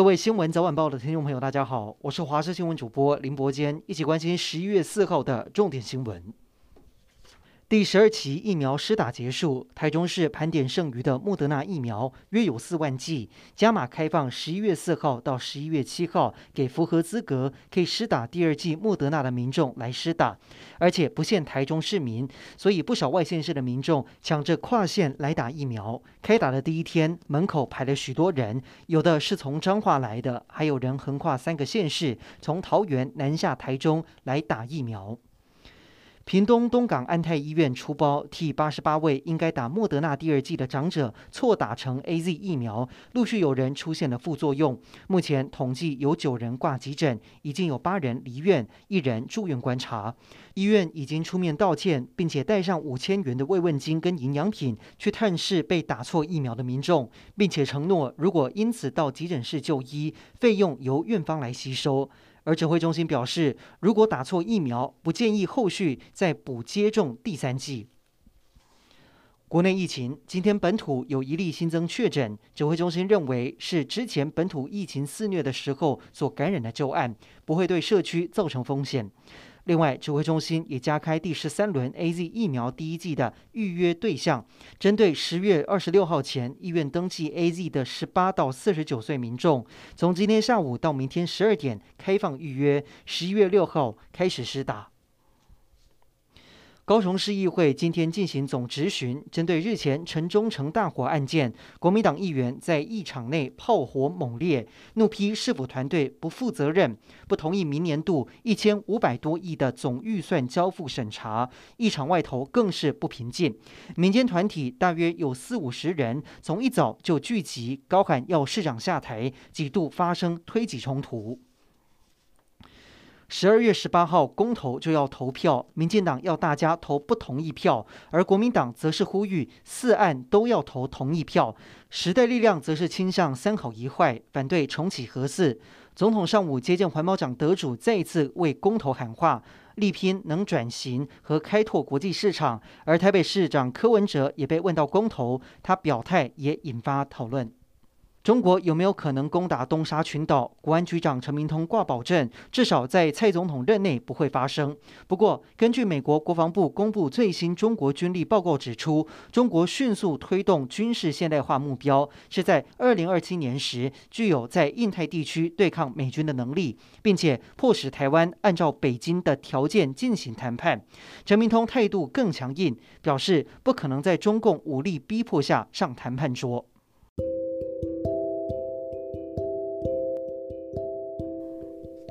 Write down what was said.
各位新闻早晚报的听众朋友，大家好，我是华视新闻主播林伯坚，一起关心十一月四号的重点新闻。第十二期疫苗施打结束，台中市盘点剩余的莫德纳疫苗约有四万剂，加码开放十一月四号到十一月七号，给符合资格可以施打第二剂莫德纳的民众来施打，而且不限台中市民，所以不少外县市的民众抢着跨县来打疫苗。开打的第一天，门口排了许多人，有的是从彰化来的，还有人横跨三个县市，从桃园南下台中来打疫苗。屏东东港安泰医院出包，替八十八位应该打莫德纳第二剂的长者错打成 AZ 疫苗，陆续有人出现了副作用。目前统计有九人挂急诊，已经有八人离院，一人住院观察。医院已经出面道歉，并且带上五千元的慰问金跟营养品去探视被打错疫苗的民众，并且承诺如果因此到急诊室就医，费用由院方来吸收。而指挥中心表示，如果打错疫苗，不建议后续再补接种第三剂。国内疫情，今天本土有一例新增确诊，指挥中心认为是之前本土疫情肆虐的时候所感染的旧案，不会对社区造成风险。另外，指挥中心也加开第十三轮 AZ 疫苗第一剂的预约对象，针对十月二十六号前意愿登记 AZ 的十八到四十九岁民众，从今天下午到明天十二点开放预约，十一月六号开始施打。高雄市议会今天进行总质询，针对日前城中城大火案件，国民党议员在议场内炮火猛烈，怒批市府团队不负责任，不同意明年度一千五百多亿的总预算交付审查。议场外头更是不平静，民间团体大约有四五十人，从一早就聚集，高喊要市长下台，几度发生推挤冲突。十二月十八号公投就要投票，民进党要大家投不同意票，而国民党则是呼吁四案都要投同意票。时代力量则是倾向三好一坏，反对重启核四。总统上午接见环保长得主，再一次为公投喊话，力拼能转型和开拓国际市场。而台北市长柯文哲也被问到公投，他表态也引发讨论。中国有没有可能攻打东沙群岛？国安局长陈明通挂保证，至少在蔡总统任内不会发生。不过，根据美国国防部公布最新中国军力报告指出，中国迅速推动军事现代化目标，是在二零二七年时具有在印太地区对抗美军的能力，并且迫使台湾按照北京的条件进行谈判。陈明通态度更强硬，表示不可能在中共武力逼迫下上谈判桌。